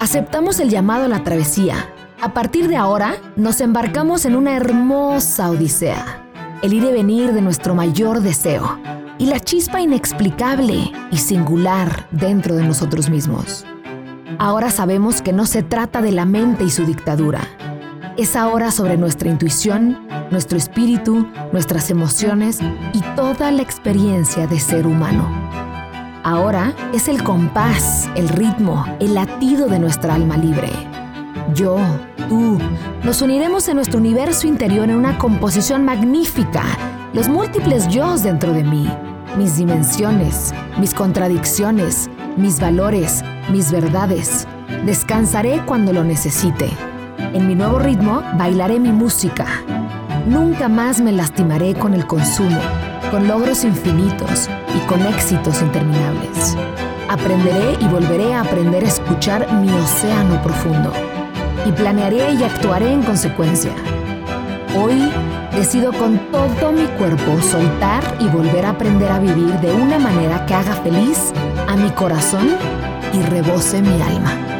aceptamos el llamado a la travesía. A partir de ahora, nos embarcamos en una hermosa odisea, el ir y venir de nuestro mayor deseo y la chispa inexplicable y singular dentro de nosotros mismos. Ahora sabemos que no se trata de la mente y su dictadura. Es ahora sobre nuestra intuición, nuestro espíritu, nuestras emociones y toda la experiencia de ser humano. Ahora es el compás, el ritmo, el latido de nuestra alma libre. Yo, tú, nos uniremos en nuestro universo interior en una composición magnífica, los múltiples yo dentro de mí, mis dimensiones, mis contradicciones, mis valores, mis verdades. Descansaré cuando lo necesite. En mi nuevo ritmo bailaré mi música. Nunca más me lastimaré con el consumo, con logros infinitos y con éxitos interminables. Aprenderé y volveré a aprender a escuchar mi océano profundo. Y planearé y actuaré en consecuencia. Hoy decido con todo mi cuerpo soltar y volver a aprender a vivir de una manera que haga feliz a mi corazón y rebose mi alma.